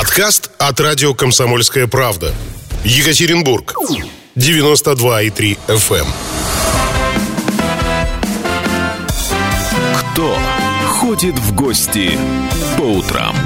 Подкаст от радио «Комсомольская правда». Екатеринбург. 92,3 FM. Кто ходит в гости по утрам?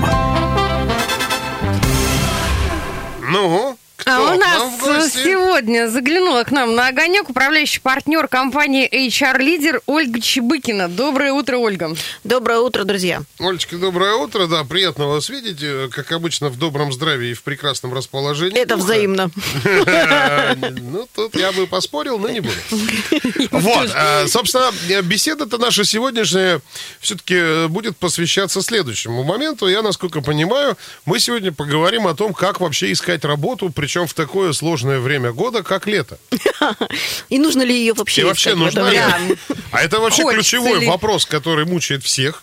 Ну, кто А у нас в гости? сегодня заглянула к нам на огонек управляющий партнер компании HR-лидер Ольга Чебыкина. Доброе утро, Ольга. Доброе утро, друзья. Олечка, доброе утро. Да, приятно вас видеть. Э, Как обычно, в добром здравии и в прекрасном расположении. Это духа. взаимно. Ну, тут я бы поспорил, но не буду. Вот, э, собственно, э, беседа-то наша сегодняшняя все-таки будет посвящаться следующему моменту. Я, насколько понимаю, мы сегодня поговорим о том, как вообще искать работу, причем в такое сложное время года, как лето. И нужно ли ее вообще И вообще нужна ли? А это вообще ключевой вопрос, который мучает всех.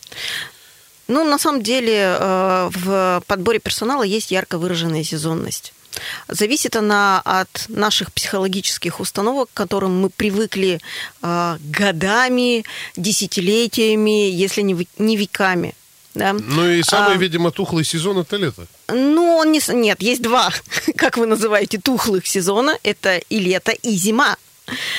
Ну, на самом деле, э, в подборе персонала есть ярко выраженная сезонность. Зависит она от наших психологических установок, к которым мы привыкли э, годами, десятилетиями, если не веками. Да? Ну и самый, А. видимо, тухлый сезон это лето. Ну, он не... Нет, есть два, как вы называете, тухлых сезона. Это и лето, и зима.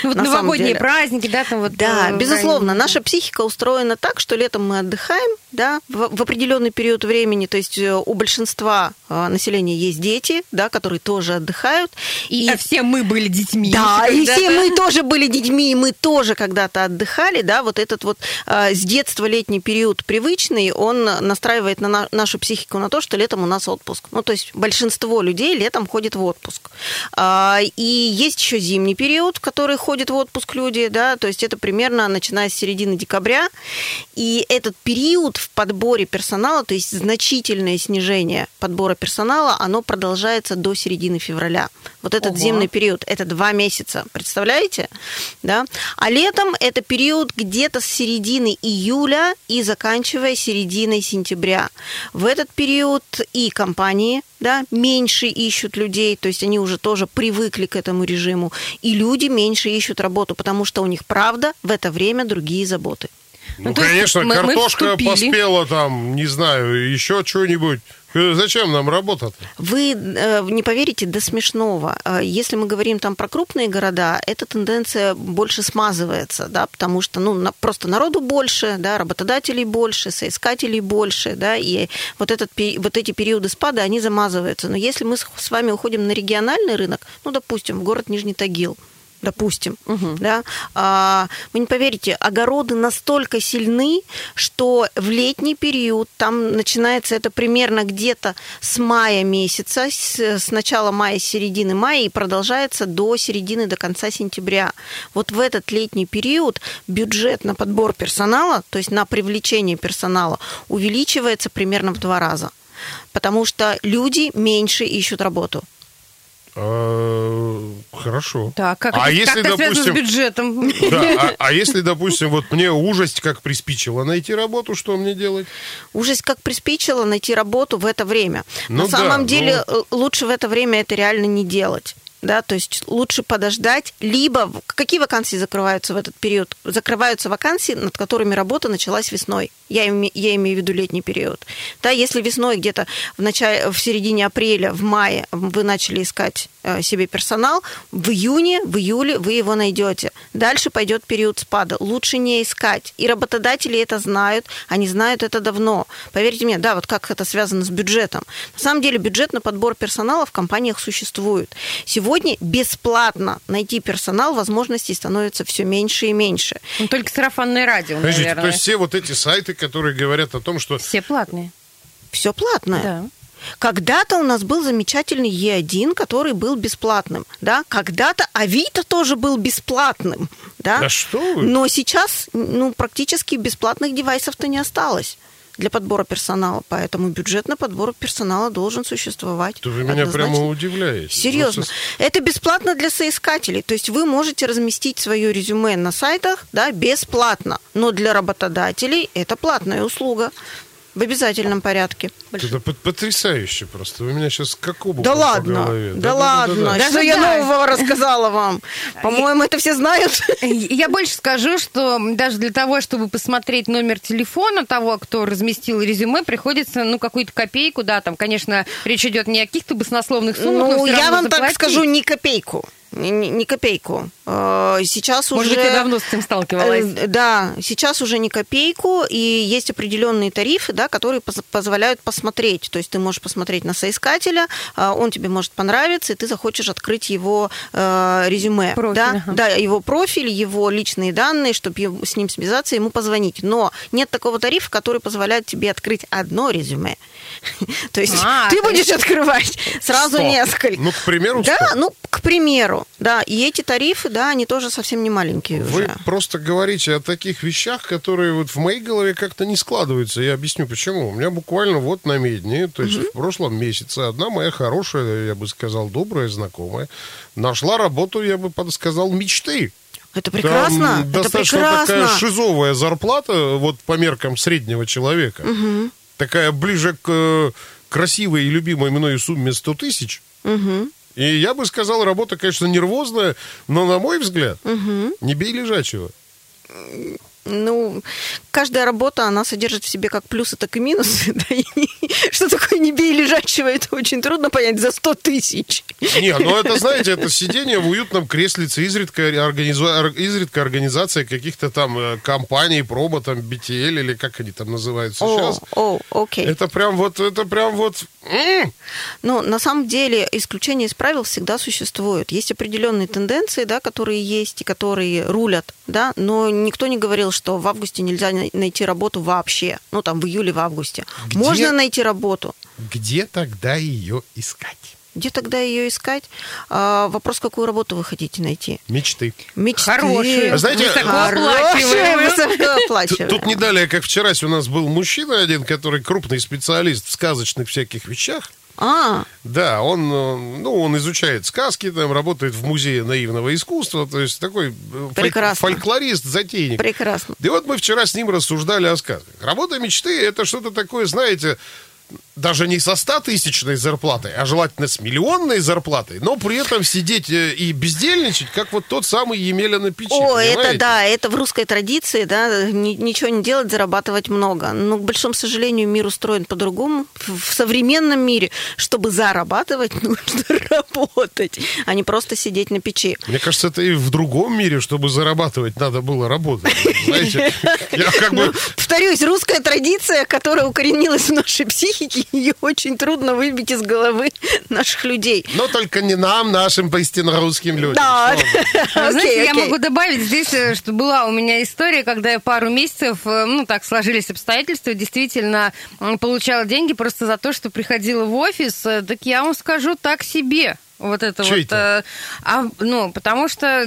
Ну, вот На новогодние праздники, да, там вот... Да, э, безусловно, наша психика устроена так, что летом мы отдыхаем, да, в, в определенный период времени, то есть э, у большинства э, населения есть дети, да, которые тоже отдыхают. И, а все мы были детьми. Да, и все мы тоже были детьми, и мы тоже когда-то отдыхали, да, вот этот вот э, с детства летний период привычный, он настраивает на на- нашу психику на то, что летом у нас отпуск. Ну, то есть большинство людей летом ходит в отпуск. А, и есть еще зимний период, в который ходят в отпуск люди, да, то есть это примерно начиная с середины декабря, и этот период в подборе персонала, то есть значительное снижение подбора персонала, оно продолжается до середины февраля. Вот этот Ого. зимний период, это два месяца, представляете? Да? А летом это период где-то с середины июля и заканчивая серединой сентября. В этот период и компании да, меньше ищут людей, то есть они уже тоже привыкли к этому режиму, и люди меньше ищут работу, потому что у них, правда, в это время другие заботы. Ну, Ну, конечно, мы- мы картошка вступили. поспела там, не знаю, еще что-нибудь. Зачем нам работа-то? Вы э, не поверите, до смешного. Э, Если мы говорим там про крупные города, эта тенденция больше смазывается, да, потому что ну, на- просто народу больше, да, работодателей больше, соискателей больше, да, и вот, этот, вот эти периоды спада, они замазываются. Но если мы с с вами уходим на региональный рынок, ну, допустим, в город Нижний Тагил, допустим, да, а, вы не поверите, огороды настолько сильны, что в летний период там начинается это примерно где-то с мая месяца, с, с начала мая, с середины мая и продолжается до середины, до конца сентября. Вот в этот летний период бюджет на подбор персонала, то есть на привлечение персонала, увеличивается примерно в два раза. Потому что люди меньше ищут работу. А, Хорошо. Так, как, а это, если, как это связано с допустим, бюджетом? да, а, а если, допустим, вот мне ужасть как приспичило найти работу, что мне делать? Ужас как приспичило найти работу в это время. Ну На да, самом ну- деле э, лучше в это время это реально не делать. Да, то есть лучше подождать, либо какие вакансии закрываются в этот период? Закрываются вакансии, над которыми работа началась весной. Я, име- я имею в виду летний период. Да, если весной где-то в, начале, в середине апреля, в мае вы начали искать э, себе персонал, в июне, в июле вы его найдете. Дальше пойдет период спада. Лучше не искать. И работодатели это знают, они знают это давно. Поверьте мне, да, вот как это связано с бюджетом. На самом деле бюджет на подбор персонала в компаниях существует. Сегодня бесплатно найти персонал возможностей становится все меньше и меньше. Ну, только сарафанное радио, Подождите, наверное. то есть все вот эти сайты, которые говорят о том, что Все платные. Все платное. Да. Когда-то у нас был замечательный Е1, который был бесплатным, да. Когда-то Авито тоже был бесплатным, да. Да что вы? Но сейчас, ну, практически бесплатных девайсов-то не осталось для подбора персонала, поэтому бюджет на подбор персонала должен существовать. то вы меня Однозначно. прямо удивляете. Серьезно. Ну, со- Это бесплатно для соискателей. То есть вы можете разместить свое резюме на сайтах да, бесплатно. Но для работодателей это платная услуга. В обязательном порядке. Это пот- потрясающе просто. Вы меня сейчас как обухом Да ладно, голове. да, ладно. да. Даже Что я да. нового рассказала вам? По-моему, это все знают. Я больше скажу, что даже для того, чтобы посмотреть номер телефона того, кто разместил резюме, приходится, ну, какую-то копейку, да, там, конечно, речь идет не о каких-то баснословных суммах, но Ну, я равно вам так заплатить. скажу, ни копейку. Ни- ни копейку. Э, Сейчас Может уже... быть, ты давно с этим сталкивалась. Э, Да, сейчас уже не копейку, и есть определенные тарифы, да, которые поз- позволяют посмотреть. То есть ты можешь посмотреть на соискателя, а, он тебе может понравиться, и ты захочешь открыть его э, резюме. Профиль, да? ага. да, его профиль, его личные данные, чтобы с ним связаться, ему позвонить. Но нет такого тарифа, который позволяет тебе открыть одно резюме. То есть А, ты будешь открывать сразу несколько. Ну, к примеру, Да, ну, к примеру, да. И эти тарифы, да, они тоже совсем не маленькие Вы уже. просто говорите о таких вещах, которые вот в моей голове как-то не складываются. Я объясню, почему. У меня буквально вот на медне, то есть в прошлом месяце, одна моя хорошая, я бы сказал, добрая знакомая, нашла работу, я бы подсказал, мечты. Это прекрасно. Там это достаточно прекрасно. такая шизовая зарплата, вот по меркам среднего человека. Такая ближе к э, красивой и любимой мною сумме 100 тысяч. И я бы сказал, работа, конечно, нервозная, но, на мой взгляд, не бей лежачего. Ну, каждая работа, она содержит в себе как плюсы, так и минусы. да, и Что такое не бей лежачего, это очень трудно понять за 100 тысяч. Не, ну это, знаете, это сидение в уютном креслице, изредка, организу- ор- изредка организация каких-то там э, компаний, промо, там, BTL или как они там называются О, сейчас. о, окей. Это прям вот, это прям вот... м, Ну, на самом деле, исключения из правил всегда существуют. Есть определенные тенденции, да, которые есть и которые рулят, да, но никто не говорил, что в августе нельзя най- найти работу вообще. Ну, там, в июле, в августе. Где? Можно найти работу. Где тогда ее искать? Где тогда ее искать? А, вопрос, какую работу вы хотите найти? Мечты. Мечты. Хорошие, А знаете, высокооплачиваемые. Высокооплачиваемые. Тут не далее, как вчера у нас был мужчина один, который крупный специалист в сказочных всяких вещах. А, Да, он, э, ну, он изучает сказки, там, работает в музее наивного искусства, то есть такой э, Прекрасно. фольклорист, затейник. прекрасно. И вот мы вчера с ним рассуждали о сказках. Работа мечты – это что-то такое, знаете, даже не со 100 тысячной зарплатой, а желательно с миллионной зарплатой, но при этом сидеть э, и бездельничать, как вот тот самый Емеля на печи. О, это понимаете? да, это в русской традиции, да, ни- ничего не делать, зарабатывать много. Но, к большому сожалению, мир устроен по-другому. В современном мире, чтобы зарабатывать, нужно работать, а не просто сидеть на печи. Мне кажется, это и в другом мире, чтобы зарабатывать, надо было работать. Бы... Повторюсь, русская традиция, которая укоренилась в нашей психике, ее очень трудно выбить из головы наших людей. Но только не нам, нашим поистине русским людям. Да. Знаете, Окей, я могу добавить здесь, э, что была у меня история, когда я пару месяцев, э, ну, так сложились обстоятельства, действительно получала деньги просто за то, что приходила в офис. Э, Так я вам скажу, так себе. Вот это Чё вот. это? э, А, ну, потому что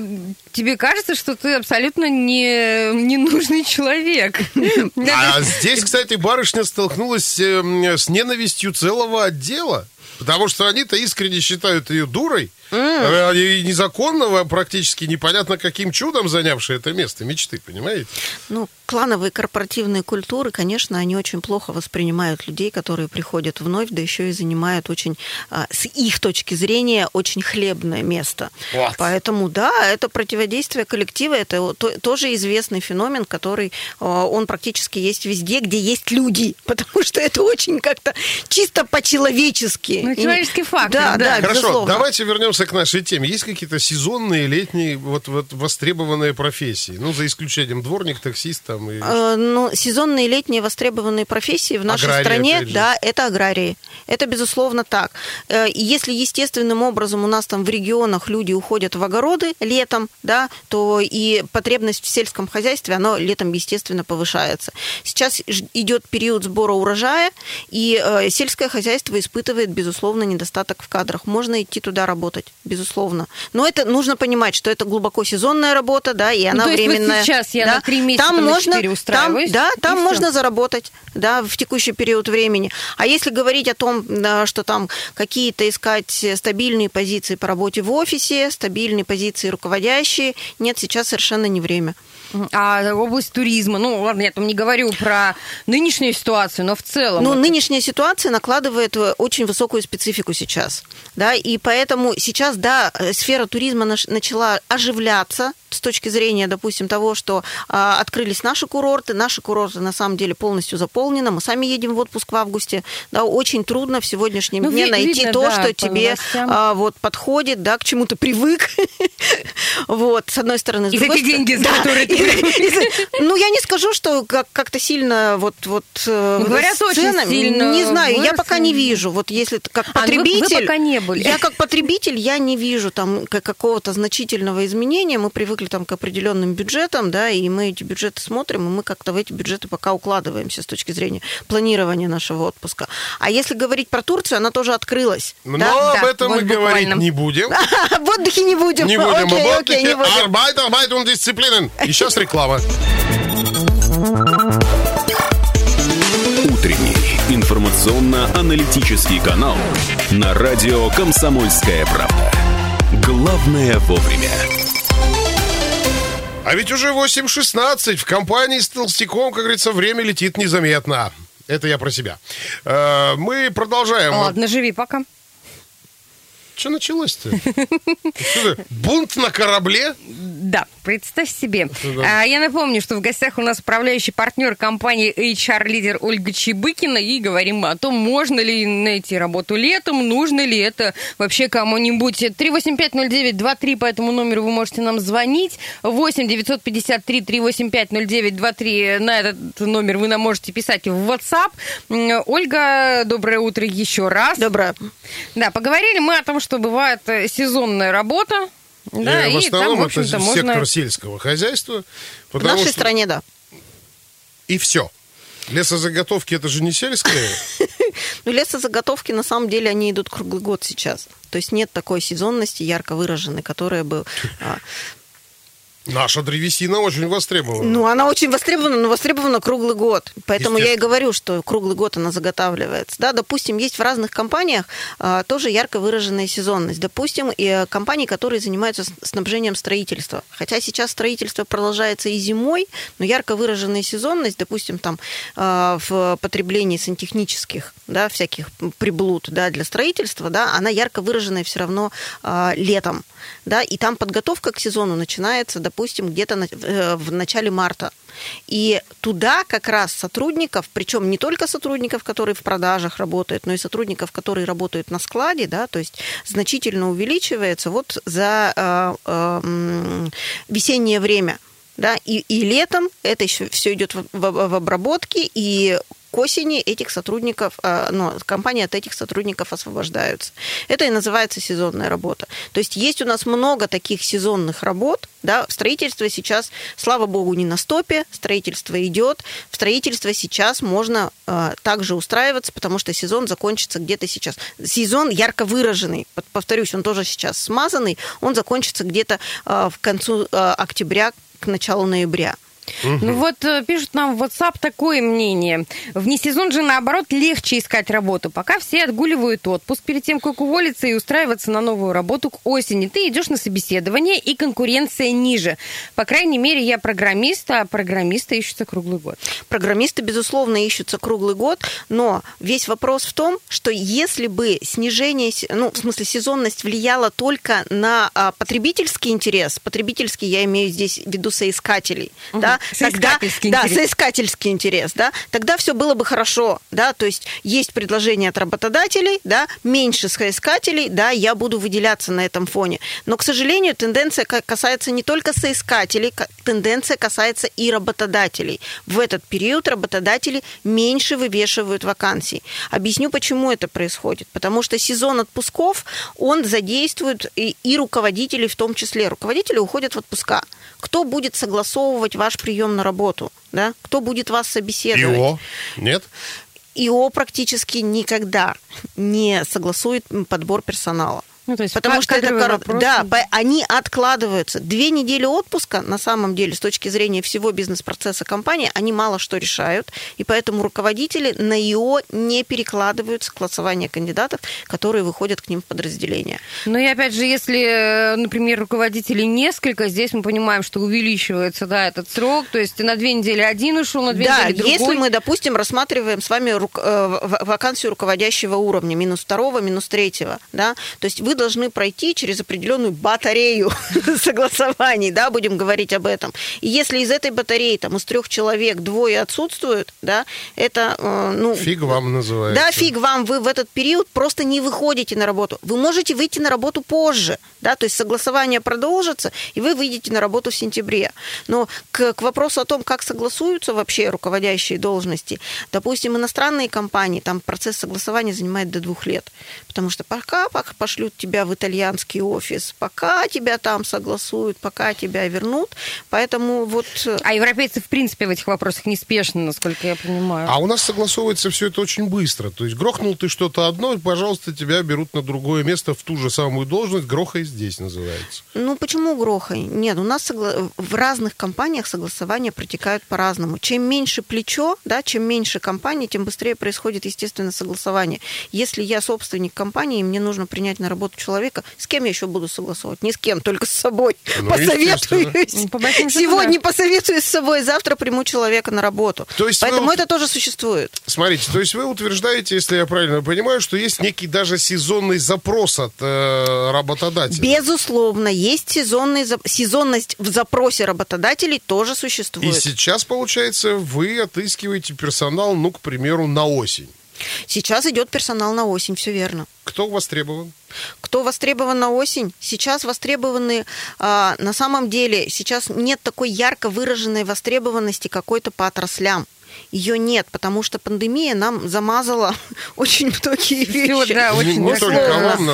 тебе кажется, что ты абсолютно не, ненужный человек. А здесь, кстати, барышня столкнулась э, м, с ненавистью целого отдела. Потому что они-то искренне считают ее дурой. Э, И незаконного, практически непонятно каким чудом занявшей это место мечты, понимаете? Ну, клановые корпоративные культуры, конечно, они очень плохо воспринимают людей, которые приходят вновь, да еще и занимают очень, а, с их точки зрения, очень хлебное место. Вот. Поэтому, да, это противодействие коллектива, это тоже известный феномен, который, а, он практически есть везде, где есть люди, потому что это очень как-то чисто по-человечески. Ну, И- человеческий фактор, Да, да. да, Хорошо, безусловно. давайте вернемся к нашей теме. Есть какие-то сезонные, летние, вот, вот востребованные профессии? Ну, за исключением дворник, таксист там и... Э, Ну, сезонные летние востребованные профессии в нашей Аграрии, стране, да, это аграрии. Это, безусловно, так. Э, Если естественным образом у нас там в регионах люди уходят в огороды летом, да, то и потребность в сельском хозяйстве, оно летом, естественно, повышается. Сейчас идет период сбора урожая, и э, сельское хозяйство испытывает, безусловно, недостаток в кадрах. Можно идти туда работать, безусловно. Но это нужно понимать, что это глубоко сезонная работа, да, и она Ну, то есть вот временная. сейчас я да. на три месяца, там на можно, там, да, там можно заработать, да, в текущий период времени. А если говорить о том, да, что там какие-то искать стабильные позиции по работе в офисе, стабильные позиции руководящие, нет, сейчас совершенно не время. А область туризма, ну ладно, я там не говорю про нынешнюю ситуацию, но в целом. Ну, вот нынешняя ситуация накладывает э, очень высокую специфику сейчас, да, и поэтому сейчас, да, э, сфера туризма начала оживляться с точки зрения, допустим, того, что а, открылись наши курорты, наши курорты на самом деле полностью заполнены, мы сами едем в отпуск в августе, да, очень трудно в сегодняшнем Ну, дне ви- найти видно, то, да, что тебе а, вот подходит, да, к чему ты привык, вот, с одной стороны, с И другой те деньги, за которые ты Ну, я не скажу, что как- как-то сильно вот вот э, Ну, говорят, очень сильно Не знаю, я пока не вижу. Вот если как А, ну потребитель, пока не были. я как потребитель, я не вижу там ка- какого-то значительного изменения. Мы привыкли там к определенным бюджетам, да, и мы эти бюджеты смотрим, и мы как-то в эти бюджеты пока укладываемся с точки зрения планирования нашего отпуска. А если говорить про Турцию, она тоже открылась. Но да? об Да, этом вот мы говорить буквально. не будем. В отдыхе не будем. Не будем Окей, об окей, отдыхе. не будем. Арбайт, арбайт und Disziplinen. И сейчас реклама. Утренний информационно-аналитический канал на радио «Комсомольская правда». Главное вовремя. А ведь уже 8.16. В компании с Толстяком, как говорится, время летит незаметно. Это я про себя. Э, Мы продолжаем. Ладно, живи пока. Что началось-то? Бунт на корабле? Да, представь себе. Да. А, Я напомню, что в гостях у нас управляющий партнер компании HR-лидер Ольга Чебыкина, и говорим мы о том, можно ли найти работу летом, нужно ли это вообще кому-нибудь. 3850923, по этому номеру вы можете нам звонить. 8 953 385 0923, на этот номер вы нам можете писать в WhatsApp. Ольга, доброе утро еще раз. Доброе. Да, поговорили мы о том, что бывает э, сезонная работа. Да, в и там, основном в это можно... сектор сельского хозяйства. В нашей что- стране, да. И все. Лесозаготовки это же не сельское. Ну, лесозаготовки, на самом деле, они идут круглый год сейчас. То есть нет такой сезонности ярко выраженной, которая бы... Наша древесина очень востребована. Ну, она очень востребована, но востребована круглый год. Поэтому я и говорю, что круглый год она заготавливается. Да, допустим, есть в разных компаниях а, тоже ярко выраженная сезонность. Допустим, и э, компании, которые занимаются снабжением строительства. Хотя сейчас строительство продолжается и зимой, но ярко выраженная сезонность, допустим, там а, в потреблении сантехнических, да, всяких приблуд, да, для строительства, да, она ярко выраженная все равно а, летом, да, и там подготовка к сезону начинается, допустим, где-то на- э, в начале марта. И туда как раз сотрудников, причем не только сотрудников, которые в продажах работают, но и сотрудников, которые работают на складе, да, то есть значительно увеличивается вот за э, э, весеннее время. Да, и, и летом это еще все идет в, в- в обработке, и к осени этих сотрудников, э, ну, компании от этих сотрудников освобождаются. Это и называется сезонная работа. То есть есть у нас много таких сезонных работ. Да? Строительство сейчас, слава богу, не на стопе, строительство идет. В строительство сейчас можно э, также устраиваться, потому что сезон закончится где-то сейчас. Сезон ярко выраженный, Пов- повторюсь, он тоже сейчас смазанный, он закончится где-то э, в концу э, октября к началу ноября. Ну вот э, пишут нам в WhatsApp такое мнение. Вне сезон же, наоборот, легче искать работу. Пока все отгуливают отпуск перед тем, как уволиться и устраиваться на новую работу к осени. Ты идешь на собеседование, и конкуренция ниже. По крайней мере, я программист, а программисты ищутся круглый год. Программисты, безусловно, ищутся круглый год, но весь вопрос в том, что если бы снижение, ну, в смысле, сезонность влияла только на а, потребительский интерес, потребительский я имею здесь в виду соискателей, Мгм. да, тогда, да, соискательский интерес, да, тогда все было бы хорошо, да, то есть есть предложение от работодателей, да, меньше соискателей, да, я буду выделяться на этом фоне. Но, к сожалению, тенденция ка- касается не только соискателей, ка- тенденция касается и работодателей. В этот период работодатели меньше вывешивают вакансий. Объясню, почему это происходит. Потому что сезон отпусков, он задействует и, и руководителей в том числе. Руководители уходят в отпуска. Кто будет согласовывать ваш прием на работу? Да? Кто будет вас собеседовать? ИО? Нет? ИО практически никогда не согласует подбор персонала. Ну, то есть Потому что это кадровые корот- вопросы. да, они откладываются. Две недели отпуска, на самом деле, с точки зрения всего бизнес-процесса компании, они мало что решают, и поэтому руководители на ИО не перекладывают согласование кандидатов, которые выходят к ним в подразделение. Ну и опять же, если, э, например, руководителей несколько, здесь мы понимаем, что увеличивается да, этот срок, то есть на две недели один ушел, на две да, недели другой. если мы, допустим, рассматриваем с вами рук- э, вакансию руководящего уровня, минус второго, минус третьего, да, то есть вы должны пройти через определенную батарею согласований, да, будем говорить об этом. И если из этой батареи, там, из трех человек двое отсутствуют, да, это, э, ну... Фиг вам называется. Да, фиг вам, вы в этот период просто не выходите на работу. Вы можете выйти на работу позже, да, то есть согласование продолжится, и вы выйдете на работу в сентябре. Но к, к вопросу о том, как согласуются вообще руководящие должности, допустим, иностранные компании, там процесс согласования занимает до двух лет, потому что пока, пока пошлют тебя в итальянский офис, пока тебя там согласуют, пока тебя вернут, поэтому вот... э, А европейцы, в принципе, в этих вопросах неспешны, насколько я понимаю. А у нас согласовывается все это очень быстро. То есть грохнул ты что-то одно, и, пожалуйста, тебя берут на другое место в ту же самую должность. Грохай здесь называется. Ну, почему грохай? Нет, у нас согла- в разных компаниях согласования протекают по-разному. Чем меньше плечо, да, чем меньше компаний, тем быстрее происходит, естественно, согласование. Если я собственник компании, и мне нужно принять на работу человека, с кем я еще буду согласовывать? Ни с кем, только с собой. Ну, Посоветуюсь. Ну, по Сегодня да. посоветуюсь с собой, завтра приму человека на работу. То есть вы Поэтому вот- это тоже существует. Смотрите, то есть вы утверждаете, если я правильно понимаю, что есть некий даже сезонный запрос от э, работодателя. Безусловно, есть сезонный, за- сезонность в запросе работодателей тоже И существует. сейчас, получается, вы отыскиваете персонал, ну, к примеру, на осень. Сейчас идет персонал на осень, все верно. Кто востребован? Кто востребован на осень? Сейчас востребованы, а, на самом деле, сейчас нет такой ярко выраженной востребованности какой-то по отраслям. Ее нет, потому что пандемия нам замазала очень многие вещи. Да, очень Не сравняла. сказать,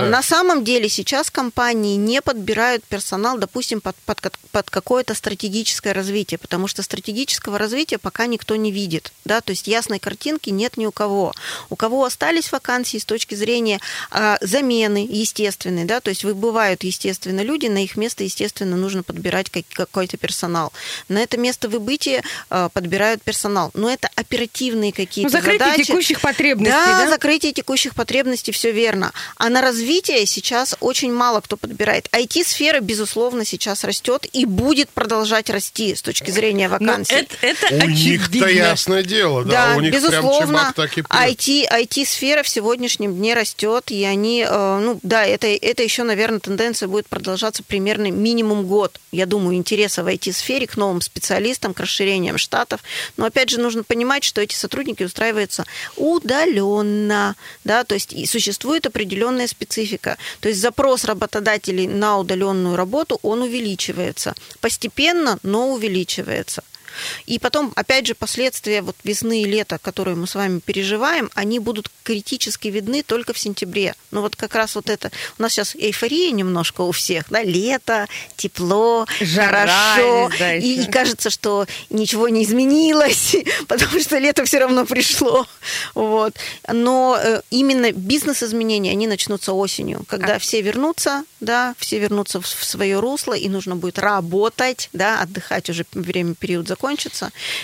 да. На самом деле сейчас компании не подбирают персонал, допустим, под, под, под какое-то стратегическое развитие, потому что стратегического развития пока никто не видит. Да? То есть ясной картинки нет ни у кого. У кого остались вакансии с точки зрения а, замены естественной, да? то есть выбывают, естественно, люди, на их место, естественно, нужно подбирать как- какой-то персонал. На это место выбытия а, подбирают персонал. Но это оперативные Ну, какие-то закрытие задачи. текущих потребностей, Да, да? закрытие текущих потребностей, все верно. А на развитие сейчас очень мало кто подбирает. IT-сфера, безусловно, сейчас растет и будет продолжать расти с точки зрения Ну, вакансий. это, это У них-то ясное дело, да, Да, у них прям безусловно, чебак так и. IT, IT-сфера в сегодняшнем дне растет, и они, э, ну да, это, это еще, наверное, тенденция будет продолжаться примерно минимум год. Я думаю, интереса в IT-сфере к новым специалистам, к расширениям штатов. Но опять же, нужно понимать, что эти сотрудники устраиваются удаленно, да, то есть и существует определенная специфика. То есть запрос работодателей на удаленную работу, он увеличивается. Постепенно, но увеличивается. И потом, опять же, последствия вот весны и лета, которые мы с вами переживаем, они будут критически видны только в сентябре. Ну вот как раз вот это... У нас сейчас эйфория немножко у всех, да, лето, тепло, Жара хорошо. да, и, и кажется, что ничего не изменилось, потому что лето все равно пришло. Вот. Но э, именно бизнес-изменения, они начнутся осенью, когда А. все вернутся, да, все вернутся в, в свое русло, и нужно будет работать, да, отдыхать уже время, период закончится,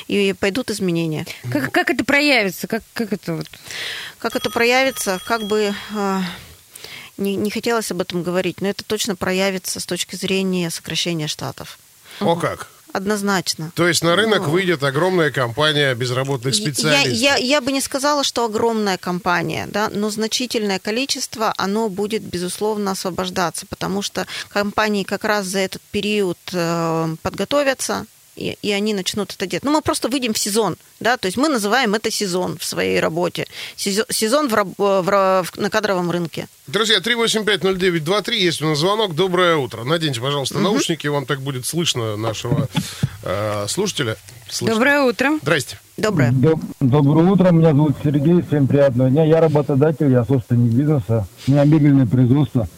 и пойдут изменения. Как, как это проявится? Как, как это вот? Как это проявится, как бы э, не, не хотелось об этом говорить, но это точно проявится с точки зрения сокращения штатов. О как. Однозначно. То есть на рынок Ну. выйдет огромная компания безработных Я, специалистов. я, я бы не сказала, что огромная компания, да, но значительное количество, оно будет, безусловно, освобождаться, потому что компании как раз за этот период э, подготовятся, и, и они начнут это делать. Ну, мы просто выйдем в сезон, да, то есть мы называем это сезон в своей работе. Сезон, сезон в, раб- в в- на кадровом рынке. Друзья, 3850923, есть у нас звонок. Доброе утро. Наденьте, пожалуйста, наушники, вам так будет слышно нашего э, слушателя. Слышно. Доброе утро. Здрасте. Доброе. Доб- Доброе утро, меня зовут Сергей, всем приятного дня. Я работодатель, я собственник бизнеса, у меня мебельное производство.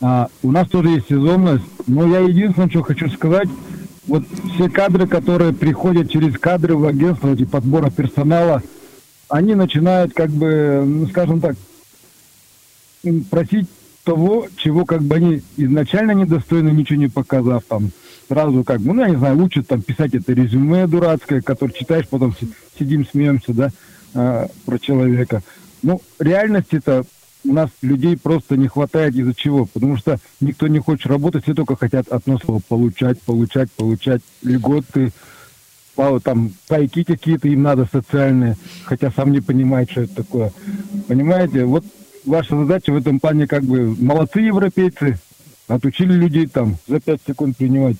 А, у нас тоже есть сезонность, но я единственное, что хочу сказать, вот все кадры, которые приходят через кадры в агентство, эти подбора персонала, они начинают, как бы, ну, скажем так, просить того, чего как бы они изначально недостойны, ничего не показав там, сразу как бы, ну, я не знаю, учат там писать это резюме дурацкое, которое читаешь, потом сидим, смеемся, да, э, про человека. Ну, реальности-то у нас людей просто не хватает из-за чего? Потому что никто не хочет работать, все только хотят от нас получать, получать, получать льготы, там пайки какие-то им надо социальные, хотя сам не понимает, что это такое. Понимаете, вот ваша задача в этом плане как бы молодцы европейцы, отучили людей там за 5 секунд принимать.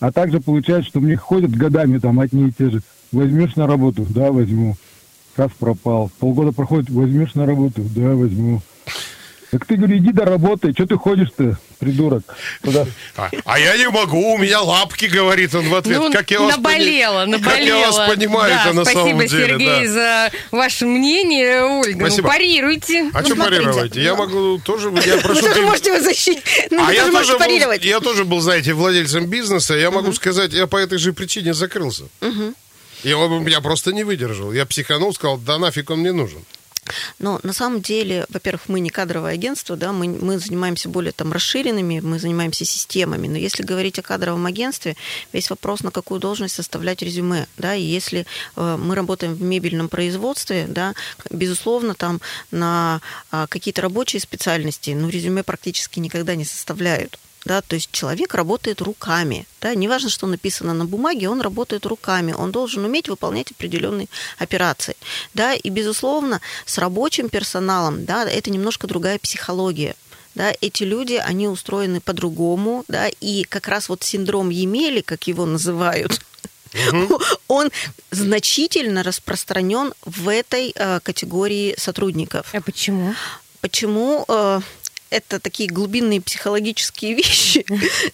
А также получается, что мне ходят годами там одни и те же. Возьмешь на работу? Да, возьму. Раз пропал. Полгода проходит, возьмешь на работу? Да, возьму. Так ты, говорю, иди доработай, что ты ходишь-то, придурок? Туда. А, а я не могу, у меня лапки, говорит он в ответ. Ну, как я вас наболела, пони... наболела. Как я вас понимаю да, на самом деле. Спасибо, Сергей, да. за ваше мнение, Ольга. Ну, спасибо. Ну, парируйте. А ну, что парируете? Я могу тоже... Я прошу, Вы тоже можете его защитить. Ну, а я тоже, был, я тоже был, знаете, владельцем бизнеса. Я могу сказать, я по этой же причине закрылся. И он меня просто не выдержал. Я психанул, сказал, да нафиг он мне нужен. Но на самом деле, во-первых, мы не кадровое агентство, да, мы, мы занимаемся более там расширенными, мы занимаемся системами. Но если говорить о кадровом агентстве, весь вопрос, на какую должность составлять резюме, да, и если э, мы работаем в мебельном производстве, да, безусловно, там на э, какие-то рабочие специальности, ну, резюме практически никогда не составляют да, то есть человек работает руками, да, неважно, что написано на бумаге, он работает руками, он должен уметь выполнять определенные операции, да, и, безусловно, с рабочим персоналом, да, это немножко другая психология, да, эти люди, они устроены по-другому, да, и как раз вот синдром Емели, как его называют, Угу. он значительно распространен в этой э, категории сотрудников. А почему? Почему? Э, это такие глубинные психологические вещи,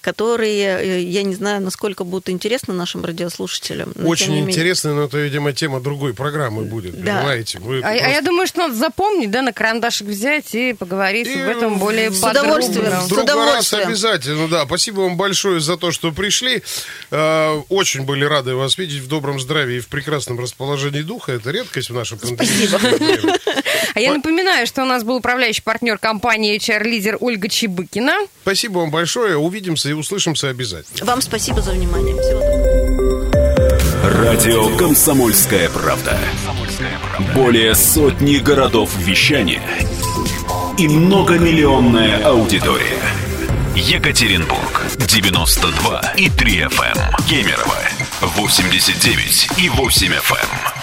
которые, э, я не знаю, насколько будут интересны нашим радиослушателям. Очень интересно, но это, видимо, тема другой программы будет, да. понимаете? Вы а, просто... а я думаю, что надо запомнить, да, на карандашик взять и поговорить и об этом более с подробно. Удовольствием. В другой раз обязательно, да. Спасибо вам большое за то, что пришли. Э, очень были рады вас видеть в добром здравии и в прекрасном расположении духа. Это редкость в нашем Спасибо. А я напоминаю, что у нас был управляющий партнер компании HR лидер Ольга Чебыкина. Спасибо вам большое. Увидимся и услышимся обязательно. Вам спасибо за внимание. Всего доброго. Радио «Комсомольская правда». Более сотни городов вещания и многомиллионная аудитория. Екатеринбург 92 и 3 FM. Эм. Кемерово 89 и 8 FM.